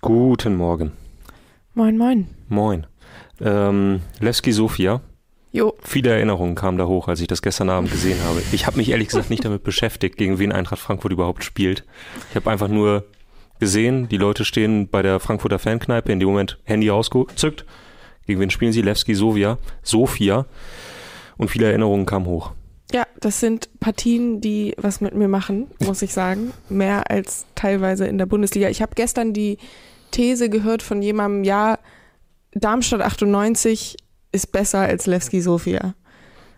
Guten Morgen. Moin, moin. Moin. Ähm, Levski Sofia. Jo. Viele Erinnerungen kamen da hoch, als ich das gestern Abend gesehen habe. Ich habe mich ehrlich gesagt nicht damit beschäftigt, gegen wen Eintracht Frankfurt überhaupt spielt. Ich habe einfach nur gesehen, die Leute stehen bei der Frankfurter Fankneipe, in dem Moment Handy rausgezückt. Gegen wen spielen sie? Levski Sofia. Sofia. Und viele Erinnerungen kamen hoch. Ja, das sind Partien, die was mit mir machen, muss ich sagen. Mehr als teilweise in der Bundesliga. Ich habe gestern die These gehört von jemandem, ja, Darmstadt 98 ist besser als Levski Sofia.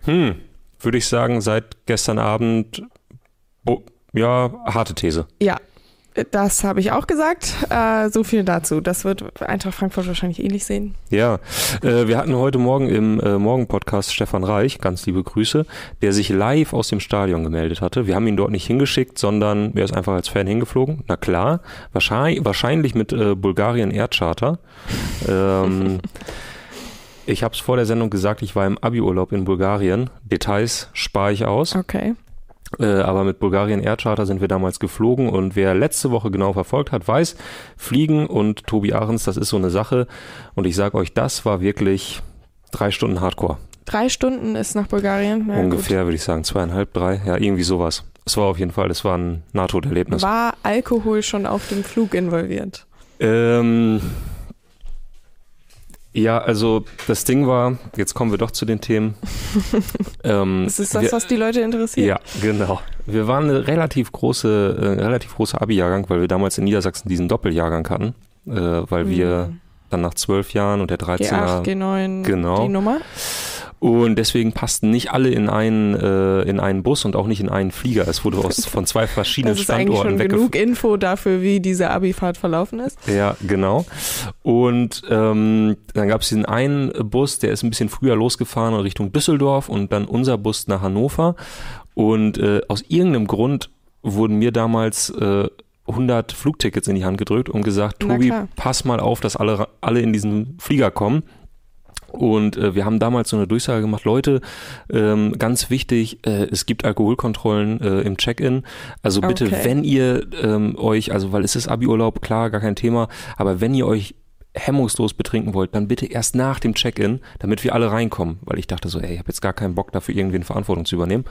Hm, würde ich sagen, seit gestern Abend, oh, ja, harte These. Ja, das habe ich auch gesagt. Äh, so viel dazu. Das wird Eintracht Frankfurt wahrscheinlich ähnlich sehen. Ja, äh, wir hatten heute Morgen im äh, Morgen-Podcast Stefan Reich, ganz liebe Grüße, der sich live aus dem Stadion gemeldet hatte. Wir haben ihn dort nicht hingeschickt, sondern er ist einfach als Fan hingeflogen. Na klar, wahrscheinlich, wahrscheinlich mit äh, Bulgarien Erdcharter. ähm, ich habe es vor der Sendung gesagt, ich war im Abi-Urlaub in Bulgarien. Details spare ich aus. Okay. Äh, aber mit Bulgarien Aircharter sind wir damals geflogen und wer letzte Woche genau verfolgt hat, weiß, Fliegen und Tobi Ahrens, das ist so eine Sache. Und ich sage euch, das war wirklich drei Stunden Hardcore. Drei Stunden ist nach Bulgarien. Ja, Ungefähr, würde ich sagen, zweieinhalb, drei, ja, irgendwie sowas. Es war auf jeden Fall, es war ein Nahtoderlebnis. War Alkohol schon auf dem Flug involviert? Ähm, ja, also das Ding war, jetzt kommen wir doch zu den Themen. ähm, das ist das, wir, was die Leute interessiert. Ja, genau. Wir waren eine relativ große, äh, relativ große Abi-Jahrgang, weil wir damals in Niedersachsen diesen Doppeljahrgang hatten, äh, weil mhm. wir dann nach zwölf Jahren und der 13er. G8, G9, genau. die Nummer. Und deswegen passten nicht alle in einen, äh, in einen Bus und auch nicht in einen Flieger. Es wurde aus, von zwei verschiedenen das ist Standorten schon genug Info dafür, wie diese Abifahrt verlaufen ist. Ja, genau. Und ähm, dann gab es diesen einen Bus, der ist ein bisschen früher losgefahren Richtung Düsseldorf und dann unser Bus nach Hannover. Und äh, aus irgendeinem Grund wurden mir damals äh, 100 Flugtickets in die Hand gedrückt und gesagt, Tobi, pass mal auf, dass alle, alle in diesen Flieger kommen. Und äh, wir haben damals so eine Durchsage gemacht, Leute, ähm, ganz wichtig, äh, es gibt Alkoholkontrollen äh, im Check-in. Also bitte, Okay. wenn ihr ähm, euch, also weil es ist Abi-Urlaub, klar, gar kein Thema, aber wenn ihr euch hemmungslos betrinken wollt, dann bitte erst nach dem Check-in, damit wir alle reinkommen. Weil ich dachte so, ey, ich habe jetzt gar keinen Bock dafür, irgendwen Verantwortung zu übernehmen.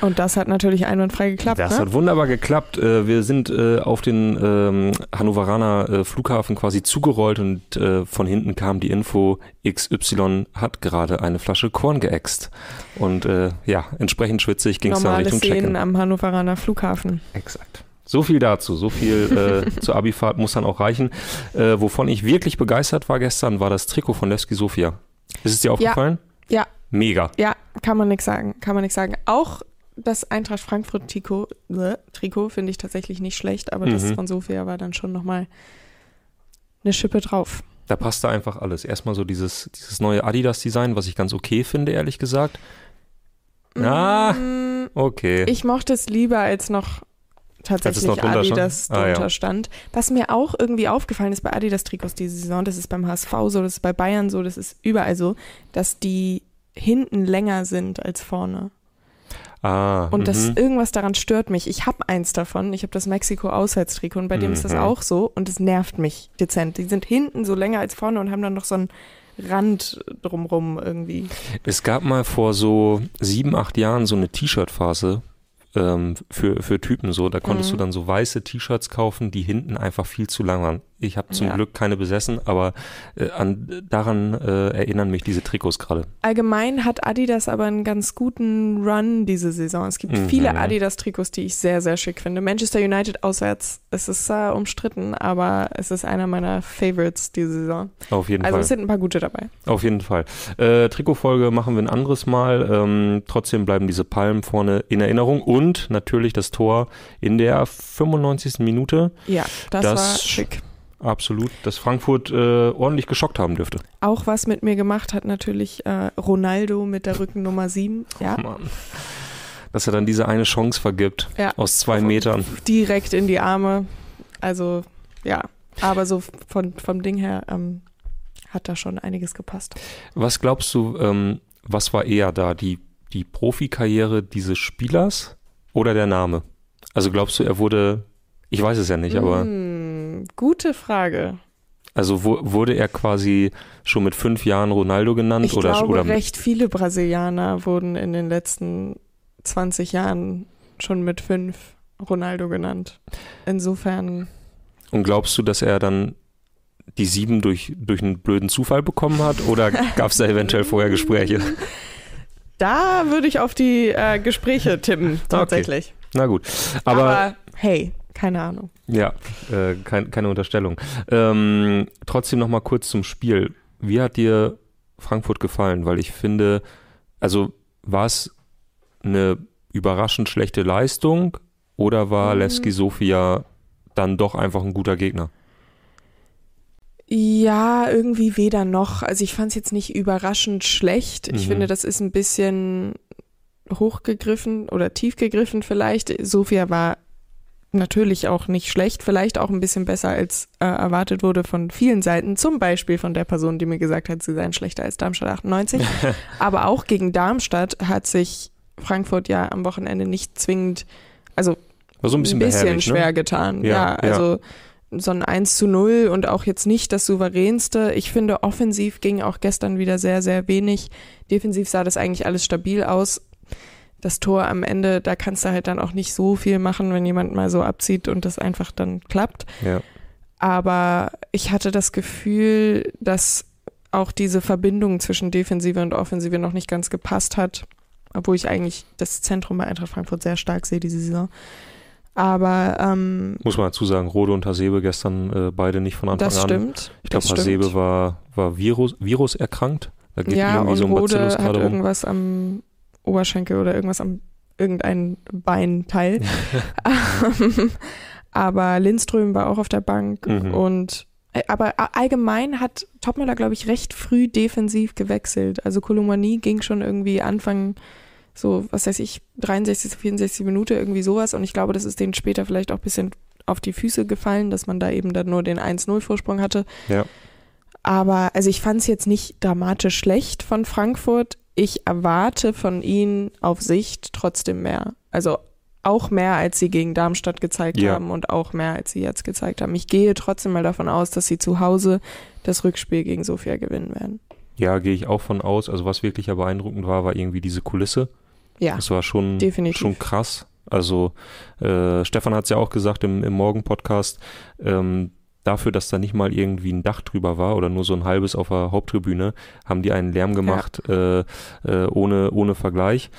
Und das hat natürlich einwandfrei geklappt. Das ne? hat wunderbar geklappt. Äh, Wir sind äh, auf den ähm, Hannoveraner äh, Flughafen quasi zugerollt und von hinten kam die Info, XY hat gerade eine Flasche Korn geäxt. Und ja, entsprechend schwitzig ging es dann Richtung Check-in. am Hannoveraner Flughafen. Exakt. So viel dazu, so viel äh, zur Abifahrt muss dann auch reichen. Äh, wovon ich wirklich begeistert war gestern, war das Trikot von Levski Sofia. Ist es dir aufgefallen? Ja. Mega. Ja, kann man nichts sagen. Kann man nichts sagen. Auch das Eintracht Frankfurt Trikot, äh, Trikot finde ich tatsächlich nicht schlecht, aber das Mhm. von Sofia war dann schon nochmal eine Schippe drauf. Da passte einfach alles. Erstmal so dieses, dieses neue Adidas-Design, was ich ganz okay finde, ehrlich gesagt. Ah, Mm, okay. Ich mochte es lieber, als noch tatsächlich drunter stand? Adidas Ah, ja. drunter stand. Was mir auch irgendwie aufgefallen ist bei Adidas-Trikots diese Saison, das ist beim HSV so, das ist bei Bayern so, das ist überall so, dass die hinten länger sind als vorne. ah, Und das mhm. irgendwas daran stört mich. Ich habe eins davon. Ich habe das Mexiko-Auswärtstrikot und bei dem ist das Mhm. auch so und es nervt mich dezent. Die sind hinten so länger als vorne und haben dann noch so einen Rand drumrum irgendwie. Es gab mal vor so sieben, acht Jahren so eine T-Shirt-Phase ähm, für, für Typen so. Da konntest Mhm. du dann so weiße T-Shirts kaufen, die hinten einfach viel zu lang waren. Ich habe zum Ja. Glück keine besessen, aber äh, an, daran äh, erinnern mich diese Trikots gerade. Allgemein hat Adidas aber einen ganz guten Run diese Saison. Es gibt Mhm. viele Adidas-Trikots, die ich sehr, sehr schick finde. Manchester United auswärts, es ist äh, umstritten, aber es ist einer meiner Favorites diese Saison. Auf jeden Also Fall. es sind ein paar gute dabei. Auf jeden Fall. Äh, Trikotfolge machen wir ein anderes Mal. Ähm, trotzdem bleiben diese Palmen vorne in Erinnerung und natürlich das Tor in der 95. Minute. Ja, das, Das- war schick. Absolut, dass Frankfurt äh, ordentlich geschockt haben dürfte. Auch was mit mir gemacht hat natürlich äh, Ronaldo mit der Rückennummer 7. Ja, Mann. Dass er dann diese eine Chance vergibt Ja. aus zwei Metern. direkt in die Arme. Also ja, aber so von, vom Ding her ähm, hat da schon einiges gepasst. Was glaubst du, ähm, was war eher da, die, die Profikarriere dieses Spielers oder der Name? Also glaubst du, er wurde, ich weiß es ja nicht, aber. Gute Frage. Also wo, wurde er quasi schon mit fünf Jahren Ronaldo genannt? Ich oder, glaube, oder recht viele Brasilianer wurden in den letzten 20 Jahren schon mit fünf Ronaldo genannt. Insofern. Und glaubst du, dass er dann die sieben durch, durch einen blöden Zufall bekommen hat? Oder gab es da eventuell vorher Gespräche? Da würde ich auf die äh, Gespräche tippen, tatsächlich. Na gut. Aber, Aber hey, keine Ahnung. ja, äh, kein, keine Unterstellung. Ähm, trotzdem noch mal kurz zum Spiel. Wie hat dir Frankfurt gefallen? Weil ich finde, also war es eine überraschend schlechte Leistung oder war Mhm. Levski Sofia dann doch einfach ein guter Gegner? Ja, irgendwie weder noch. Also ich fand es jetzt nicht überraschend schlecht. Ich Mhm. finde, das ist ein bisschen hochgegriffen oder tief gegriffen vielleicht. Sofia war natürlich auch nicht schlecht, vielleicht auch ein bisschen besser als äh, erwartet wurde von vielen Seiten. Zum Beispiel von der Person, die mir gesagt hat, sie seien schlechter als Darmstadt 98. Aber auch gegen Darmstadt hat sich Frankfurt ja am Wochenende nicht zwingend, also War so ein bisschen, behäbig, schwer ne? getan. Ja, Ja, ja. also so ein 1 zu 0 und auch jetzt nicht das souveränste. Ich finde, offensiv ging auch gestern wieder sehr, sehr wenig. Defensiv sah das eigentlich alles stabil aus. Das Tor am Ende, da kannst du halt dann auch nicht so viel machen, wenn jemand mal so abzieht und das einfach dann klappt. Ja. Aber ich hatte das Gefühl, dass auch diese Verbindung zwischen Defensive und Offensive noch nicht ganz gepasst hat, obwohl ich eigentlich das Zentrum bei Eintracht Frankfurt sehr stark sehe diese Saison. Aber ähm, Muss man dazu sagen, Rode und Hasebe gestern äh, beide nicht von Anfang das an. stimmt. Ich glaube, das Hasebe stimmt. war, war Virus, Virus erkrankt. Da geht ja, irgendwie und so ein Rode hat irgendwas am Oberschenkel oder irgendwas am irgendein Beinteil. Ähm, aber Lindström war auch auf der Bank Mhm. und äh, aber allgemein hat Topmüller, glaube ich, recht früh defensiv gewechselt. Also Kolomani ging schon irgendwie Anfang so, was weiß ich, 63, 64 Minute, irgendwie sowas. Und ich glaube, das ist denen später vielleicht auch ein bisschen auf die Füße gefallen, dass man da eben dann nur den 1-0-Vorsprung hatte. Ja. Aber also ich fand es jetzt nicht dramatisch schlecht von Frankfurt. Ich erwarte von ihnen auf Sicht trotzdem mehr. Also auch mehr, als sie gegen Darmstadt gezeigt Ja. haben und auch mehr, als sie jetzt gezeigt haben. Ich gehe trotzdem mal davon aus, dass sie zu Hause das Rückspiel gegen Sofia gewinnen werden. Ja, gehe ich auch von aus. Also was wirklich ja beeindruckend war, war irgendwie diese Kulisse. Ja, Das war schon, definitiv. schon krass. Also äh, Stefan hat es ja auch gesagt im, im Morgen-Podcast, ähm, dafür, dass da nicht mal irgendwie ein Dach drüber war oder nur so ein halbes auf der Haupttribüne, haben die einen Lärm gemacht äh, äh, ohne, ohne Vergleich.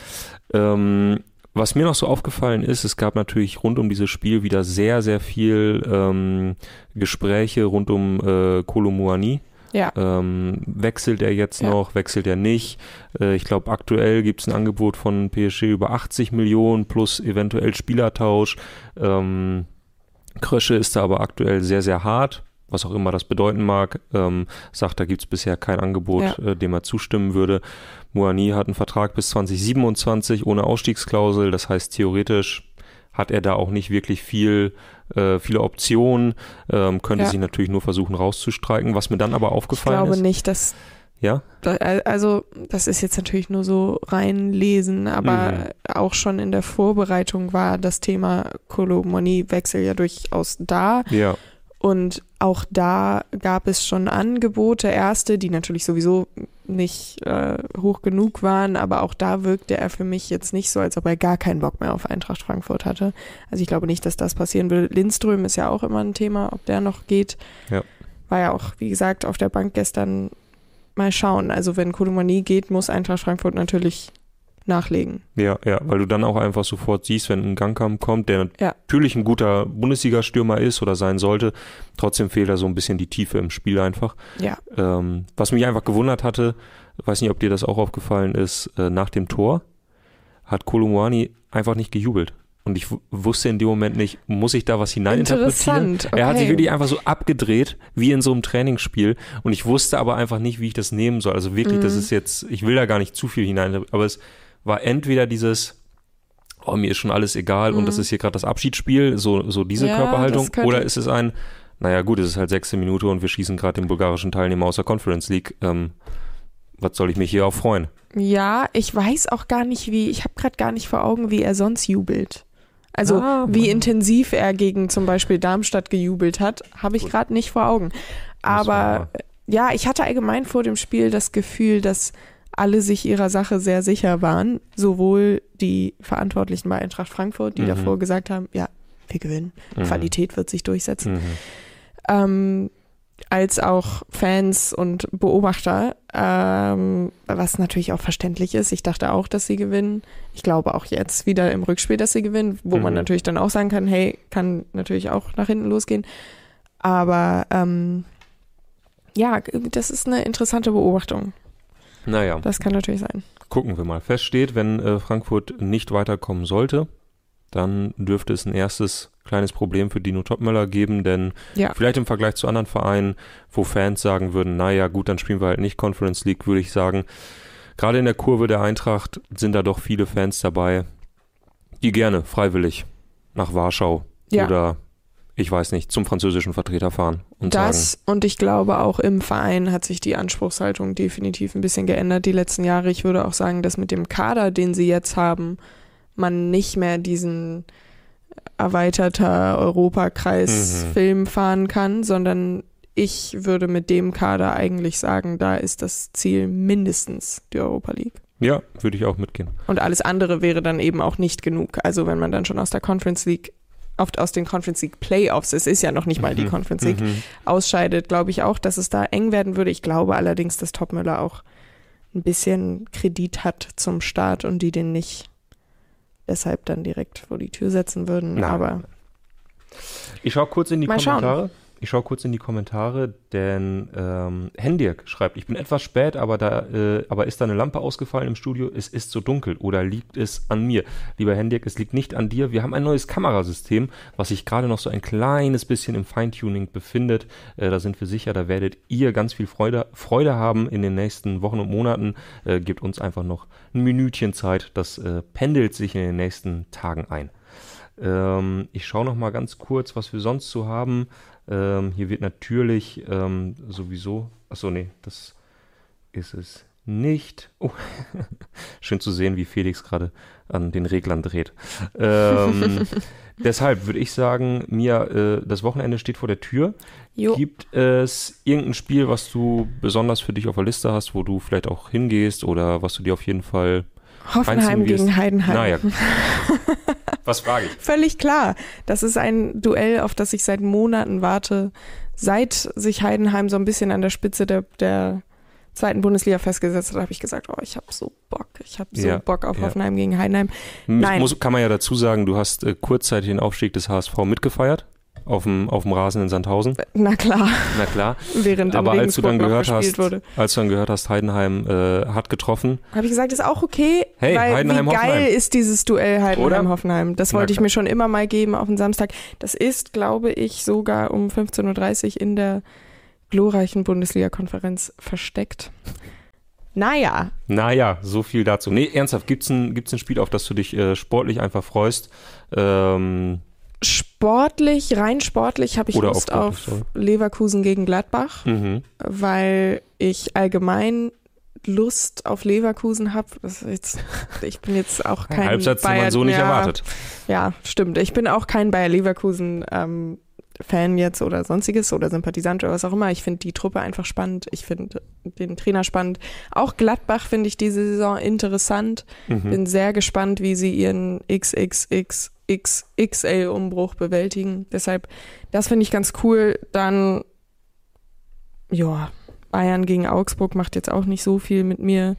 Ähm, was mir noch so aufgefallen ist, es gab natürlich rund um dieses Spiel wieder sehr, sehr viel ähm, Gespräche rund um äh, Kolomuani. Ja. Ähm, wechselt er jetzt Ja. noch, wechselt er nicht? Äh, ich glaube, aktuell gibt es ein Angebot von PSG über 80 Millionen plus eventuell Spielertausch. Ähm, Krösche ist da aber aktuell sehr, sehr hart, was auch immer das bedeuten mag. Ähm, sagt, da gibt es bisher kein Angebot, äh, dem er zustimmen würde. Moani hat einen Vertrag bis 2027 ohne Ausstiegsklausel. Das heißt, theoretisch hat er da auch nicht wirklich viel, äh, viele Optionen, ähm, könnte Ja. sich natürlich nur versuchen rauszustreiken. Was mir dann aber ich aufgefallen glaube ist. nicht, dass Ja? Also, das ist jetzt natürlich nur so reinlesen, aber Mhm. auch schon in der Vorbereitung war das Thema Kolomoni-Wechsel ja durchaus da. Ja. Und auch da gab es schon Angebote, erste, die natürlich sowieso nicht äh, hoch genug waren, aber auch da wirkte er für mich jetzt nicht so, als ob er gar keinen Bock mehr auf Eintracht Frankfurt hatte. Also ich glaube nicht, dass das passieren will. Lindström ist ja auch immer ein Thema, ob der noch geht. Ja. War ja auch, wie gesagt, auf der Bank gestern mal schauen. Also wenn Kolomani geht, muss Eintracht Frankfurt natürlich nachlegen. Ja, ja, weil du dann auch einfach sofort siehst, wenn ein Gangkamp kommt, der Ja. natürlich ein guter Bundesliga-Stürmer ist oder sein sollte, trotzdem fehlt da so ein bisschen die Tiefe im Spiel einfach. Ja. Ähm, was mich einfach gewundert hatte, weiß nicht, ob dir das auch aufgefallen ist, äh, nach dem Tor hat Kolumwani einfach nicht gejubelt. Und ich wusste in dem Moment nicht, muss ich da was hineininterpretieren? Interessant. Er hat sich okay. wirklich einfach so abgedreht, wie in so einem Trainingsspiel. Und ich wusste aber einfach nicht, wie ich das nehmen soll. Also wirklich, das Mhm. ist jetzt, ich will da gar nicht zu viel hinein, aber es war entweder dieses, oh, mir ist schon alles egal und Mhm. das ist hier gerade das Abschiedsspiel, so, so diese Ja, Körperhaltung, das oder ist es ein, naja gut, es ist halt sechste Minute und wir schießen gerade den bulgarischen Teilnehmer aus der Conference League, ähm, was soll ich mich hier auch freuen? Ja, ich weiß auch gar nicht, wie, ich habe gerade gar nicht vor Augen, wie er sonst jubelt. Also Ah, wie intensiv er gegen zum Beispiel Darmstadt gejubelt hat, habe ich gerade nicht vor Augen. Aber ja, ich hatte allgemein vor dem Spiel das Gefühl, dass alle sich ihrer Sache sehr sicher waren. Sowohl die Verantwortlichen bei Eintracht Frankfurt, die Mhm. davor gesagt haben, ja, wir gewinnen, Mhm. Qualität wird sich durchsetzen, Mhm. ähm, als auch Fans und Beobachter, ähm, was natürlich auch verständlich ist. Ich dachte auch, dass sie gewinnen. Ich glaube auch jetzt wieder im Rückspiel, dass sie gewinnen, wo man Mhm. natürlich dann auch sagen kann, hey, kann natürlich auch nach hinten losgehen. Aber ähm, ja, das ist eine interessante Beobachtung. Naja, Das kann natürlich sein. gucken wir mal. Fest steht, wenn äh, Frankfurt nicht weiterkommen sollte, dann dürfte es ein erstes kleines Problem für Dino Topmöller geben, denn Ja. vielleicht im Vergleich zu anderen Vereinen, wo Fans sagen würden, naja gut, dann spielen wir halt nicht Conference League, würde ich sagen, gerade in der Kurve der Eintracht sind da doch viele Fans dabei, die gerne freiwillig nach Warschau Ja. oder ich weiß nicht, zum französischen Vertreter fahren und sagen, Das und ich glaube auch im Verein hat sich die Anspruchshaltung definitiv ein bisschen geändert die letzten Jahre. Ich würde auch sagen, dass mit dem Kader, den sie jetzt haben, man nicht mehr diesen erweiterter Europakreis-Film fahren kann, sondern ich würde mit dem Kader eigentlich sagen, da ist das Ziel mindestens die Europa League. ja, würde ich auch mitgehen. Und alles andere wäre dann eben auch nicht genug. Also wenn man dann schon aus der Conference League, oft aus den Conference League Playoffs, es ist ja noch nicht mal die Mhm. Conference League, Mhm. ausscheidet, glaube ich auch, dass es da eng werden würde. Ich glaube allerdings, dass Topmüller auch ein bisschen Kredit hat zum Start und die den nicht deshalb dann direkt vor die Tür setzen würden. Nein. Aber Ich schaue kurz in die Mal schauen. Ich schaue kurz in die Kommentare, denn ähm, Hendirk schreibt, ich bin etwas spät, aber da, äh, aber ist da eine Lampe ausgefallen im Studio? Es ist so dunkel oder liegt es an mir? Lieber Hendirk, es liegt nicht an dir. Wir haben ein neues Kamerasystem, was sich gerade noch so ein kleines bisschen im Feintuning befindet. Äh, da sind wir sicher, da werdet ihr ganz viel Freude, Freude haben in den nächsten Wochen und Monaten. Äh, gebt uns einfach noch ein Minütchen Zeit. Das äh, pendelt sich in den nächsten Tagen ein. Ähm, ich schaue noch mal ganz kurz, was wir sonst so haben. Ähm, hier wird natürlich ähm, sowieso. Achso, nee, das ist es nicht. Oh, schön zu sehen, wie Felix gerade an den Reglern dreht. Ähm, deshalb würde ich sagen, Mia, äh, das Wochenende steht vor der Tür. jo, Gibt es irgendein Spiel, was du besonders für dich auf der Liste hast, wo du vielleicht auch hingehst oder was du dir auf jeden Fall. Hoffenheim gegen Heidenheim. Naja. was frage ich? Völlig klar. Das ist ein Duell, auf das ich seit Monaten warte. Seit sich Heidenheim so ein bisschen an der Spitze der, der zweiten Bundesliga festgesetzt hat, habe ich gesagt, oh, ich habe so Bock. Ich habe so Ja, Bock auf ja. Hoffenheim gegen Heidenheim. Nein. muss, kann man ja dazu sagen, du hast äh, kurzzeitig den Aufstieg des HSV mitgefeiert auf dem, auf dem Rasen in Sandhausen. Na klar, Na klar. während Aber als du dann gehört gespielt hast, wurde. als du dann gehört hast, Heidenheim äh, hat getroffen, Habe ich gesagt, ist auch okay, Hey, weil Heidenheim, wie geil Hoffenheim. ist dieses Duell Heidenheim-Hoffenheim. Das wollte ich mir schon immer mal geben auf den Samstag. Das ist, glaube ich, sogar um 15.30 Uhr in der glorreichen Bundesliga-Konferenz versteckt. Naja, naja, so viel dazu. Nee, ernsthaft, gibt's ein, gibt's ein Spiel, auf das du dich äh, sportlich einfach freust? Ähm, sportlich, rein sportlich habe ich Oder Lust auf sportlich, Leverkusen gegen Gladbach, mhm. weil ich allgemein Lust auf Leverkusen habe. Ich bin jetzt auch kein Halbsatz, den Bayer, man so nicht ja, erwartet. Ja, stimmt. Ich bin auch kein Bayer Leverkusen ähm, Fan jetzt oder sonstiges oder Sympathisant oder was auch immer. Ich finde die Truppe einfach spannend. Ich finde den Trainer spannend. Auch Gladbach finde ich diese Saison interessant. Mhm. Bin sehr gespannt, wie sie ihren XXXXL-Umbruch bewältigen. Deshalb, das finde ich ganz cool. Dann, ja, Bayern gegen Augsburg macht jetzt auch nicht so viel mit mir.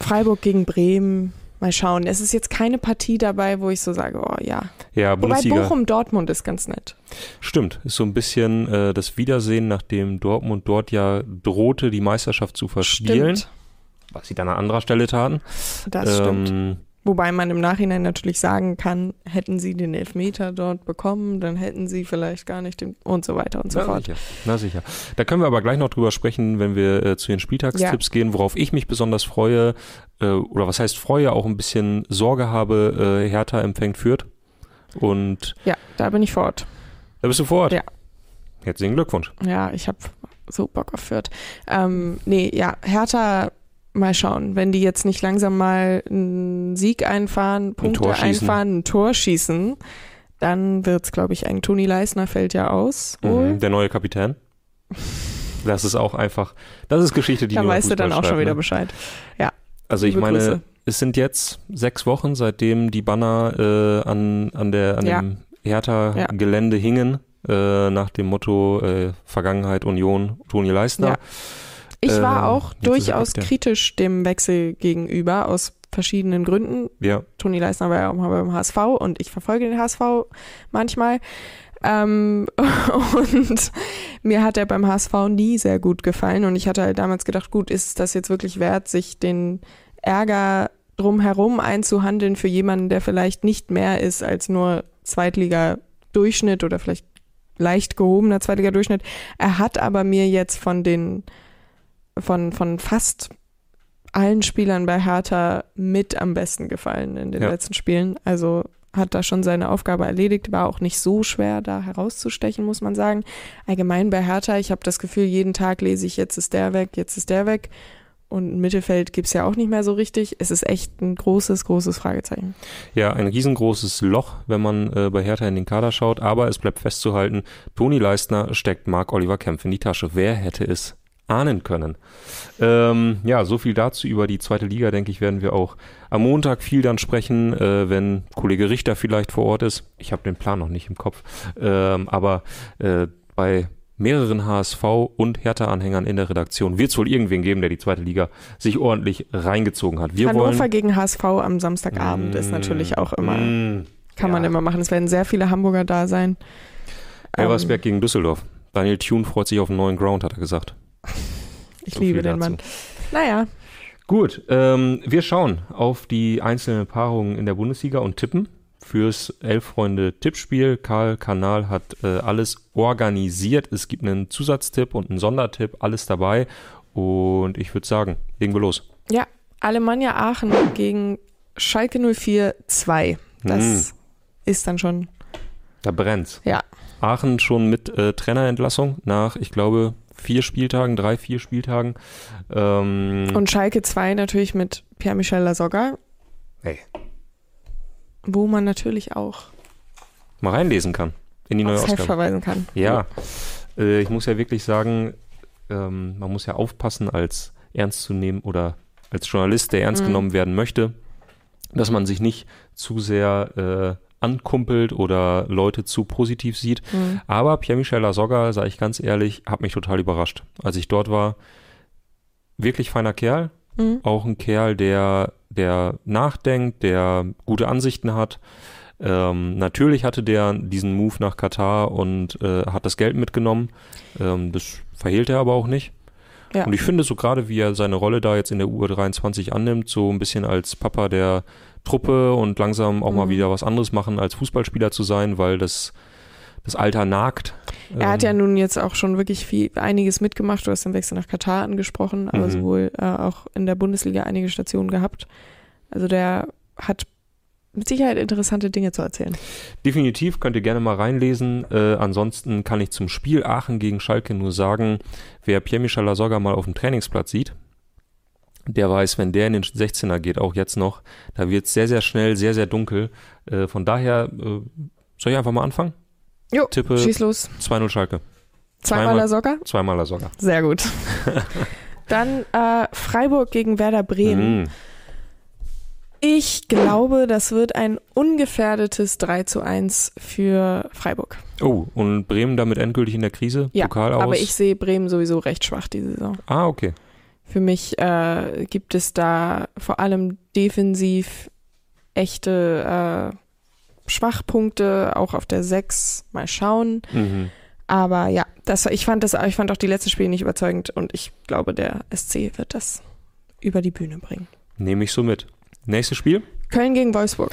Freiburg gegen Bremen. Mal schauen. Es ist jetzt keine Partie dabei, wo ich so sage, oh ja. Ja, Wobei Bundesliga. Bochum-Dortmund ist ganz nett. Stimmt, ist so ein bisschen äh, das Wiedersehen, nachdem Dortmund dort ja drohte, die Meisterschaft zu verspielen, Stimmt. was sie dann an anderer Stelle taten. Das stimmt. Wobei man im Nachhinein natürlich sagen kann, hätten sie den Elfmeter dort bekommen, dann hätten sie vielleicht gar nicht den und so weiter und so na, fort. sicher, na sicher. Da können wir aber gleich noch drüber sprechen, wenn wir äh, zu den Spieltagstipps gehen, worauf ich mich besonders freue, äh, oder was heißt freue, auch ein bisschen Sorge habe, äh, Hertha empfängt führt. Und Ja, da bin ich vor Ort. da bist du vor Ort. Ja. Herzlichen Glückwunsch. Ja, ich habe so Bock auf Fürth. Ähm, nee, ja, Hertha mal schauen, wenn die jetzt nicht langsam mal einen Sieg einfahren, Punkte schießen. einfahren, ein Tor schießen, dann wird's, glaube ich, eng. Toni Leisner fällt ja aus. Mhm, der neue Kapitän. Das ist auch einfach, das ist Geschichte, die da weißt du dann Fußball auch schon schreibt, wieder ne? Bescheid. Also ich meine, Grüße. es sind jetzt sechs Wochen, seitdem die Banner äh, an, an, der, an Ja. dem Ja. Hertha-Gelände hingen, äh, nach dem Motto äh, Vergangenheit Union, Toni Leisner. Ja. Ich war Ähm, auch durchaus kritisch dem Wechsel gegenüber, aus verschiedenen Gründen. Ja, Toni Leisner war ja auch mal beim HSV und ich verfolge den HSV manchmal. Ähm, und mir hat er beim HSV nie sehr gut gefallen und ich hatte halt damals gedacht, gut, ist das jetzt wirklich wert, sich den Ärger drumherum einzuhandeln für jemanden, der vielleicht nicht mehr ist als nur Zweitliga-Durchschnitt oder vielleicht leicht gehobener Zweitliga-Durchschnitt. Er hat aber mir jetzt von den, von, von fast allen Spielern bei Hertha mit am besten gefallen in den Ja. letzten Spielen. Also hat da schon seine Aufgabe erledigt, war auch nicht so schwer, da herauszustechen, muss man sagen. Allgemein bei Hertha, ich habe das Gefühl, jeden Tag lese ich, jetzt ist der weg, jetzt ist der weg. Und Mittelfeld gibt's ja auch nicht mehr so richtig. Es ist echt ein großes, großes Fragezeichen. ja, ein riesengroßes Loch, wenn man äh, bei Hertha in den Kader schaut, aber es bleibt festzuhalten, Toni Leisner steckt Marc-Oliver Kempf in die Tasche. Wer hätte es ahnen können? Ähm, ja, so viel dazu über die zweite Liga, denke ich, werden wir auch am Montag viel dann sprechen, äh, wenn Kollege Richter vielleicht vor Ort ist. Ich habe den Plan noch nicht im Kopf, ähm, aber äh, bei mehreren HSV und Hertha-Anhängern in der Redaktion wird es wohl irgendwen geben, der die zweite Liga sich ordentlich reingezogen hat. Wir Hannover wollen gegen HSV am Samstagabend ist natürlich auch immer, Mm, kann man ja. immer machen. Es werden sehr viele Hamburger da sein. Elversberg gegen Düsseldorf. Daniel Thune freut sich auf einen neuen Ground, hat er gesagt. Ich So liebe den dazu. Mann. Naja, Gut, ähm, wir schauen auf die einzelnen Paarungen in der Bundesliga und tippen fürs Elf-Freunde-Tippspiel. Karl Kanal hat äh, alles organisiert. Es gibt einen Zusatztipp und einen Sondertipp, alles dabei. Und ich würde sagen, legen wir los. ja, Alemannia Aachen gegen Schalke 04 2. Das ist dann schon, Da brennt's. ja, Aachen schon mit äh, Trainerentlassung nach, ich glaube, vier Spieltagen, drei, vier Spieltagen. Ähm, Und Schalke 2 natürlich mit Pierre-Michel Lasogga, hey, wo man natürlich auch mal reinlesen kann in die neue aufs Heft Ausgabe. verweisen kann. Ja, äh, ich muss ja wirklich sagen, ähm, man muss ja aufpassen, als ernst zu nehmen oder als Journalist, der ernst Mhm. genommen werden möchte, dass man sich nicht zu sehr äh, ankumpelt oder Leute zu positiv sieht. Mhm. Aber Pierre-Michel Lasogga, sage ich ganz ehrlich, hat mich total überrascht. Als ich dort war, wirklich feiner Kerl, Mhm. auch ein Kerl, der, der nachdenkt, der gute Ansichten hat. Ähm, natürlich hatte der diesen Move nach Katar und äh, hat das Geld mitgenommen. Ähm, das verhehlt er aber auch nicht. Ja. Und ich finde so gerade, wie er seine Rolle da jetzt in der U23 annimmt, so ein bisschen als Papa der Truppe und langsam auch mal Mhm. wieder was anderes machen, als Fußballspieler zu sein, weil das, das Alter nagt. Er hat ja Ähm, nun jetzt auch schon wirklich viel, einiges mitgemacht. Du hast den Wechsel nach Katar angesprochen, aber Mhm. sowohl äh, auch in der Bundesliga einige Stationen gehabt. Also der hat mit Sicherheit interessante Dinge zu erzählen. Definitiv, könnt ihr gerne mal reinlesen. Äh, ansonsten kann ich zum Spiel Aachen gegen Schalke nur sagen, wer Pierre-Michel Lasogga mal auf dem Trainingsplatz sieht, der weiß, wenn der in den 16er geht, auch jetzt noch, da wird es sehr, sehr schnell, sehr, sehr dunkel. Äh, von daher, äh, soll ich einfach mal anfangen? Jo, Tippe schieß los. 2-0 Schalke. Zweimal zweimal- Lasogga? Zweimal Lasogga. Sehr gut. Dann äh, Freiburg gegen Werder Bremen. Mhm. Ich glaube, das wird ein ungefährdetes 3 zu 1 für Freiburg. Oh, und Bremen damit endgültig in der Krise? Ja, Pokal aus? Aber ich sehe Bremen sowieso recht schwach diese Saison. ah, okay. Für mich äh, gibt es da vor allem defensiv echte äh, Schwachpunkte, auch auf der 6. Mal schauen. Mhm. Aber ja, das, ich, fand das, ich fand auch die letzten Spiele nicht überzeugend und ich glaube, der SC wird das über die Bühne bringen. Nehme ich so mit. Nächstes Spiel? Köln gegen Wolfsburg.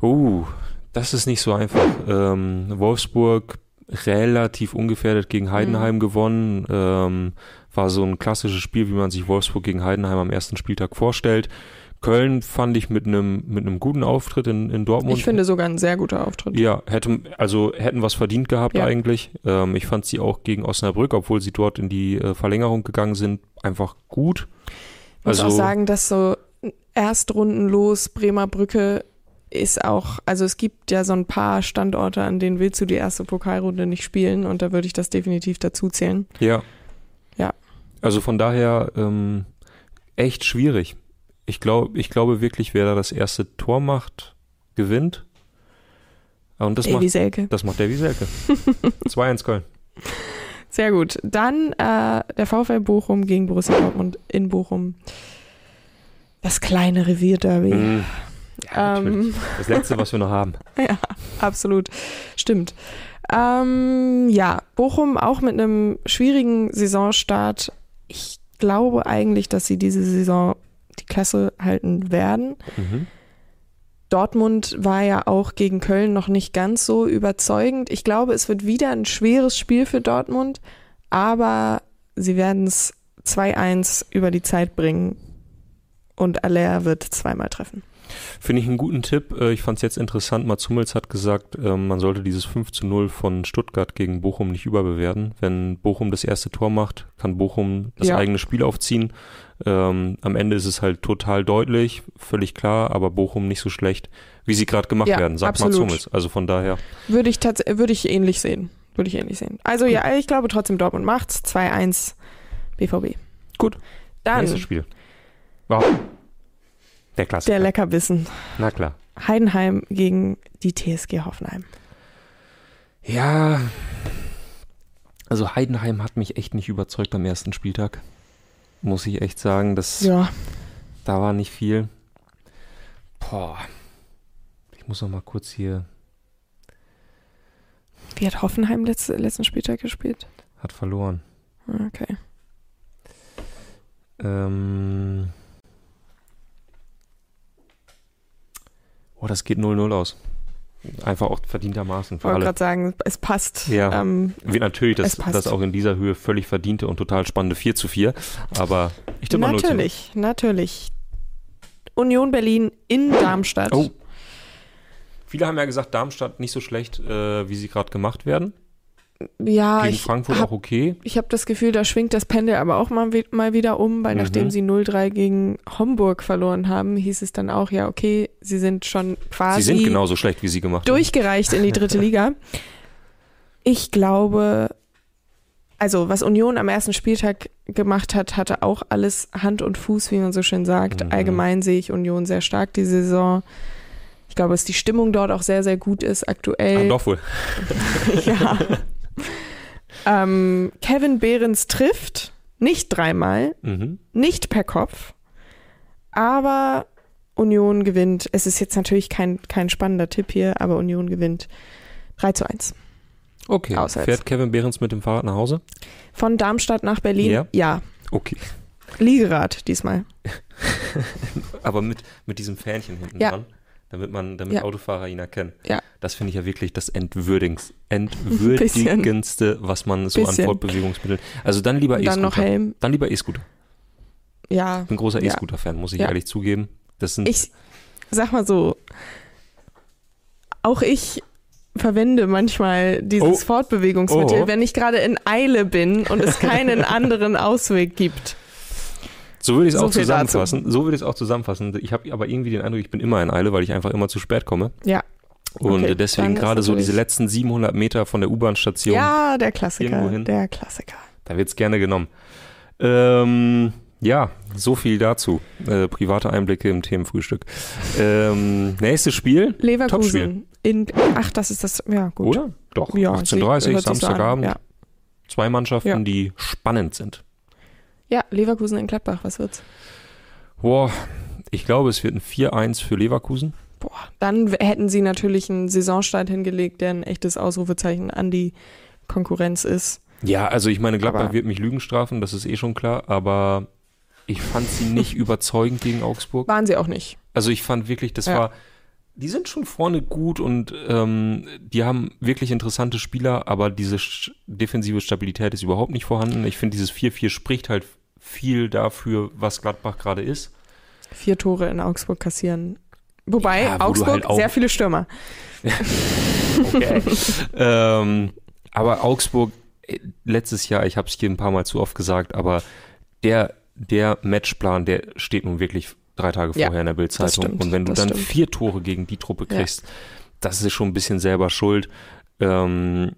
Uh, das ist nicht so einfach. Ähm, Wolfsburg relativ ungefährdet gegen Heidenheim Mhm. gewonnen. Ähm, war so ein klassisches Spiel, wie man sich Wolfsburg gegen Heidenheim am ersten Spieltag vorstellt. Köln fand ich mit einem mit einem guten Auftritt in, in Dortmund. Ich finde sogar ein sehr guter Auftritt. Ja, hätte, also hätten was verdient gehabt Ja. eigentlich. Ähm, ich fand sie auch gegen Osnabrück, obwohl sie dort in die äh, Verlängerung gegangen sind, einfach gut. Ich muss Also auch sagen, dass so Erstrunden los, Bremer Brücke ist auch, also es gibt ja so ein paar Standorte, an denen willst du die erste Pokalrunde nicht spielen und da würde ich das definitiv dazu zählen. ja. Ja. Also von daher ähm, echt schwierig. Ich glaube, ich glaube wirklich, wer da das erste Tor macht, gewinnt. Und das Davy macht, Selke. das macht Davy Selke. 2-1 Köln. Sehr gut. Dann äh, der VfL Bochum gegen Borussia Dortmund in Bochum. Das kleine Revierderby. Mhm. Ja. Ähm, Das letzte, was wir noch haben. ja, absolut. Stimmt. Ähm, ja, Bochum auch mit einem schwierigen Saisonstart. Ich glaube eigentlich, dass sie diese Saison die Klasse halten werden. Mhm. Dortmund war ja auch gegen Köln noch nicht ganz so überzeugend. Ich glaube, es wird wieder ein schweres Spiel für Dortmund, aber sie werden es 2-1 über die Zeit bringen und Aller wird zweimal treffen. Finde ich einen guten Tipp. Äh, Ich fand es jetzt interessant. Mats Hummels hat gesagt, ähm, man sollte dieses 5 zu 0 von Stuttgart gegen Bochum nicht überbewerten. Wenn Bochum das erste Tor macht, kann Bochum das Ja. eigene Spiel aufziehen. Ähm, am Ende ist es halt total deutlich, völlig klar, aber Bochum nicht so schlecht, wie sie gerade gemacht Ja, werden, sagt Mats absolut. Hummels. Also von daher, Würde ich, würde ich ähnlich sehen. Würde ich ähnlich sehen. Also ja, ich glaube trotzdem Dortmund macht's. 2-1 BVB. Gut. Dann nächstes Spiel. Wow. Der Klassiker. der Leckerbissen. Na klar. Heidenheim gegen die TSG Hoffenheim. Ja, also Heidenheim hat mich echt nicht überzeugt am ersten Spieltag. Muss ich echt sagen, das, Ja, da war nicht viel. Boah. Ich muss noch mal kurz hier, wie hat Hoffenheim letzte, letzten Spieltag gespielt? hat verloren. Ah, Okay. Ähm. Oh, das geht 0-0 aus. Einfach auch verdientermaßen Ich wollte gerade sagen, es passt. Ja. Ähm, Wie natürlich, das, das auch in dieser Höhe völlig verdiente und total spannende 4 zu 4. Aber ich tippe mal 0 zu 0. natürlich, natürlich. Union Berlin in Darmstadt. Oh. Viele haben ja gesagt, Darmstadt nicht so schlecht, äh, wie sie gerade gemacht werden. Ja, Gegen ich Frankfurt hab- auch okay. Ich habe das Gefühl, da schwingt das Pendel aber auch mal, mal wieder um, weil Mhm. nachdem sie 0-3 gegen Homburg verloren haben, hieß es dann auch, ja, okay, sie sind schon quasi Sie sind genauso schlecht, wie sie gemacht durchgereicht in die dritte Liga. Ich glaube, also was Union am ersten Spieltag gemacht hat, hatte auch alles Hand und Fuß, wie man so schön sagt. Mhm. Allgemein sehe ich Union sehr stark die Saison. Ich glaube, dass die Stimmung dort auch sehr, sehr gut ist haben. aktuell. Ah, doch wohl. Ja. ähm, Kevin Behrens trifft nicht dreimal, Mhm. nicht per Kopf, aber Union gewinnt. Es ist jetzt natürlich kein, kein spannender Tipp hier, aber Union gewinnt 3 zu 1. Okay. Auswärts. Fährt Kevin Behrens mit dem Fahrrad nach Hause? Von Darmstadt nach Berlin? Ja. ja. Okay. Liegerad diesmal. Aber mit, mit diesem Fähnchen hinten Ja. dran, damit man, damit Ja. Autofahrer ihn erkennen. Ja. Das finde ich ja wirklich das Entwürdigens, entwürdigendste, was man so Bisschen. an Fortbewegungsmitteln. Also dann lieber Und dann noch E-Scooter. Helm. Dann lieber E-Scooter. Ja. Ich bin großer Ja. E-Scooter-Fan, muss ich Ja. ehrlich zugeben. Das sind Ich sag mal so, auch ich verwende manchmal dieses Oh. Fortbewegungsmittel, Oh. wenn ich gerade in Eile bin und es keinen anderen Ausweg gibt. So würde ich es So auch viel dazu. zusammenfassen. So würde ich es auch zusammenfassen. Ich habe aber irgendwie den Eindruck, ich bin immer in Eile, weil ich einfach immer zu spät komme. Ja. Und Okay, deswegen gerade so diese letzten 700 Meter von der U-Bahn-Station, Ja, der Klassiker. Der Klassiker. da wird's gerne genommen. Ähm, ja, so viel dazu. Äh, private Einblicke im Themenfrühstück. Ähm, nächstes Spiel, Leverkusen in. Ach, das ist das. Ja, gut. oder? Doch, Ja, 18.30 hört sich so an. Samstagabend. Ja. Zwei Mannschaften, Ja. die spannend sind. Ja, Leverkusen in Gladbach. Was wird's? Boah, ich glaube, es wird ein 4-1 für Leverkusen. Boah, dann hätten sie natürlich einen Saisonstart hingelegt, der ein echtes Ausrufezeichen an die Konkurrenz ist. Ja, also ich meine, Gladbach Aber- wird mich Lügen strafen, das ist eh schon klar, aber ich fand sie nicht überzeugend gegen Augsburg. Waren sie auch nicht. Also ich fand wirklich, das Ja. war, die sind schon vorne gut und ähm, die haben wirklich interessante Spieler, aber diese defensive Stabilität ist überhaupt nicht vorhanden. Ich finde, dieses 4-4 spricht halt viel dafür, was Gladbach gerade ist. Vier Tore in Augsburg kassieren. Wobei, Ja, wo Augsburg, halt auch- sehr viele Stürmer. Okay. ähm, aber Augsburg, äh, letztes Jahr, ich habe es hier ein paar Mal zu oft gesagt, aber der, der Matchplan, der steht nun wirklich drei Tage Ja, vorher in der Bildzeitung. Und wenn du dann stimmt. vier Tore gegen die Truppe Ja. kriegst, das ist schon ein bisschen selber schuld. Ähm,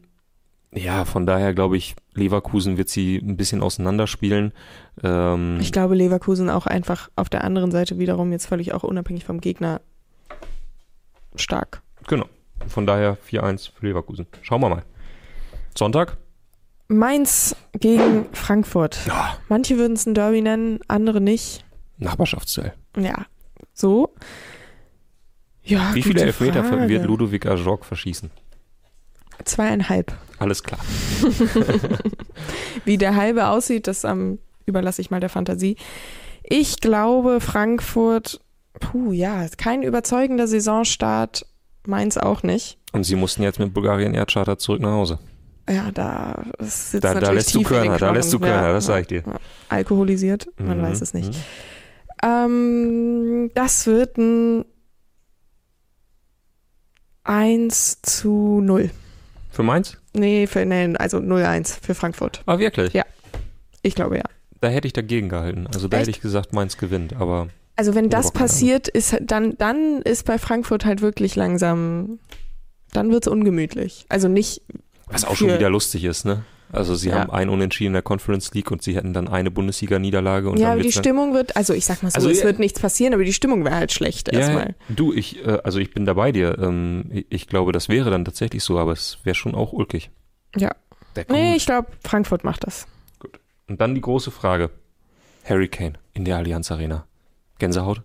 ja, von daher glaube ich, Leverkusen wird sie ein bisschen auseinanderspielen. Ähm, Ich glaube, Leverkusen auch einfach auf der anderen Seite wiederum jetzt völlig auch unabhängig vom Gegner stark. genau. Von daher 4-1 für Leverkusen. Schauen wir mal. Sonntag? Mainz gegen Frankfurt. Ja. Manche würden es ein Derby nennen, andere nicht. Nachbarschaftsduell. Ja, so. Ja, Wie viele Elfmeter Frage. wird Ludovic Ajorg verschießen? Zweieinhalb. Alles klar. Wie der halbe aussieht, das ähm, überlasse ich mal der Fantasie. Ich glaube, Frankfurt, puh, ja, kein überzeugender Saisonstart. Mainz auch nicht. Und sie mussten jetzt mit Bulgarien Air Charter zurück nach Hause. Ja, da sitzt Da, da natürlich lässt du tief den Körner, da lässt du Körner, Ja, das sag ich dir. Alkoholisiert, man Mhm, weiß es nicht. mhm. Ähm, das wird ein 1 zu 0. Für Mainz? Nee, für, nee also 0-1 für Frankfurt. Ah, wirklich? Ja. Ich glaube ja. Da hätte ich dagegen gehalten. Also da Echt? hätte ich gesagt, Mainz gewinnt. Aber Also wenn das passiert, ist dann, dann ist bei Frankfurt halt wirklich langsam, dann wird es ungemütlich. Also nicht, was auch schon wieder lustig ist, ne? Also sie Ja. haben ein Unentschieden in der Conference League und sie hätten dann eine Bundesliga-Niederlage und ja, aber die Stimmung wird, also ich sag mal so, Also, es ja. wird nichts passieren, aber die Stimmung wäre halt schlecht Ja, erstmal. du, ich, äh, also ich bin da bei dir. Ähm, ich, glaube, das wäre dann tatsächlich so, aber es wäre schon auch ulkig. Ja. Nee, Gut. ich glaube, Frankfurt macht das. Und dann die große Frage. Harry Kane in der Allianz Arena. Gänsehaut?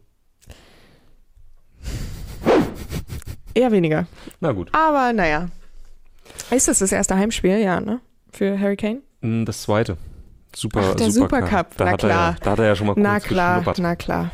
Eher weniger. Na gut. Aber naja. Ist das das erste Heimspiel? Ja, ne? Für Harry Kane? Mm, Das zweite. Super, Ach, der Supercup. Da Na hat Er, klar. ja- da hat er ja schon mal kurz Na klar, na klar.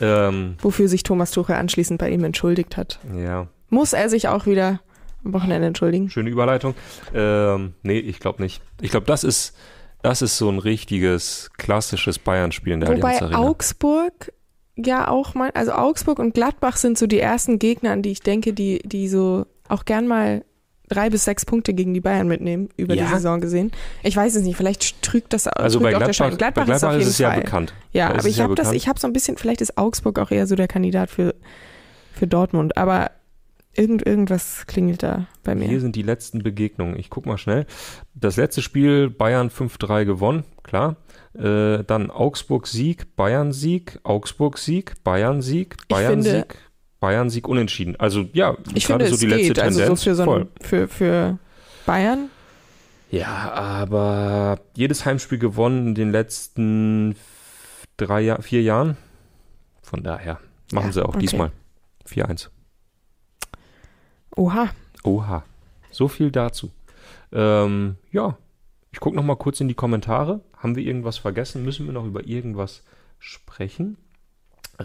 Ähm, Wofür sich Thomas Tuchel anschließend bei ihm entschuldigt hat. ja, Muss er sich auch wieder am Wochenende entschuldigen? schöne Überleitung. Ähm, nee, ich glaube nicht. Ich glaube, das ist, das ist so ein richtiges, klassisches Bayern-Spiel in der Wobei Allianz Arena. Augsburg ja auch mal, also Augsburg und Gladbach sind so die ersten Gegner, an die ich denke, die, die so auch gern mal drei bis sechs Punkte gegen die Bayern mitnehmen, über Ja. die Saison gesehen. Ich weiß es nicht, vielleicht trügt das also trügt bei auch der Gladbach, bei Gladbach, Gladbach ist ist es ja Fall. bekannt. Ja, Da aber ich ja habe das, ich habe so ein bisschen, vielleicht ist Augsburg auch eher so der Kandidat für, für Dortmund, aber irgend, irgendwas klingelt da bei mir. Hier sind die letzten Begegnungen. Ich guck mal schnell. Das letzte Spiel Bayern 5-3 gewonnen, klar. Äh, dann Augsburg-Sieg, Bayern-Sieg, Augsburg-Sieg, Bayern-Sieg, Ich Bayern-Sieg, Bayern-Sieg unentschieden. Also ja, ich gerade finde, so die geht, letzte also so Tendenz. für, so voll. für, für Bayern. Ja, aber jedes Heimspiel gewonnen in den letzten drei, vier Jahren. Von daher machen Ja, sie auch okay. diesmal 4-1. Oha, Oha. So viel dazu. Ähm, ja, ich gucke noch mal kurz in die Kommentare. Haben wir irgendwas vergessen? Müssen wir noch über irgendwas sprechen?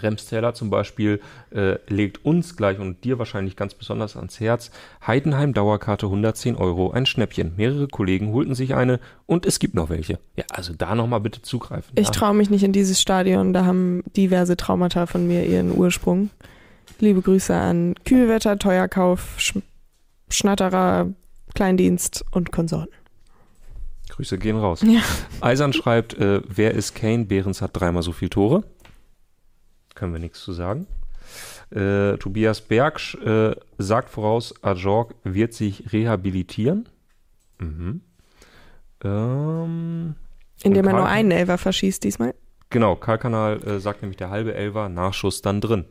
Remsteller zum Beispiel äh, legt uns gleich und dir wahrscheinlich ganz besonders ans Herz. Heidenheim Dauerkarte 110 Euro, ein Schnäppchen. Mehrere Kollegen holten sich eine und es gibt noch welche. Ja, also da noch mal bitte zugreifen. Ich ja. traue mich nicht in dieses Stadion, da haben diverse Traumata von mir ihren Ursprung. Liebe Grüße an Kühlwetter, Teuerkauf, Sch Schnatterer, Kleindienst und Konsorten. Grüße gehen raus. Ja. Eisern schreibt, äh, wer ist Kane? Behrens hat dreimal so viel Tore. Können wir nichts zu sagen. Äh, Tobias Bergsch äh, sagt voraus, Ajorg wird sich rehabilitieren. Mhm. Ähm, Indem er Karl- nur einen Elfer verschießt diesmal. genau, Karl-Kanal äh, sagt nämlich der halbe Elfer, Nachschuss dann drin.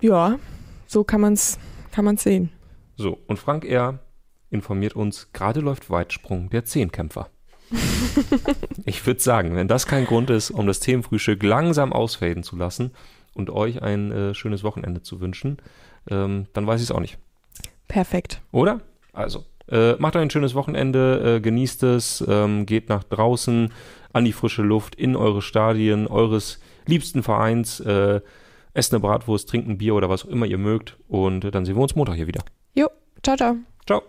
Ja, so kann man's, kann man's sehen. So, und Frank R. informiert uns, gerade läuft Weitsprung der Zehnkämpfer. ich würde sagen, wenn das kein Grund ist, um das Themenfrühstück langsam ausfaden zu lassen und euch ein äh, schönes Wochenende zu wünschen, ähm, dann weiß ich es auch nicht. Perfekt. Oder? Also, äh, macht euch ein schönes Wochenende, äh, genießt es, ähm, geht nach draußen an die frische Luft, in eure Stadien, eures liebsten Vereins, äh, esst eine Bratwurst, trinkt ein Bier oder was auch immer ihr mögt und dann sehen wir uns Montag hier wieder. Jo, ciao, ciao. Ciao.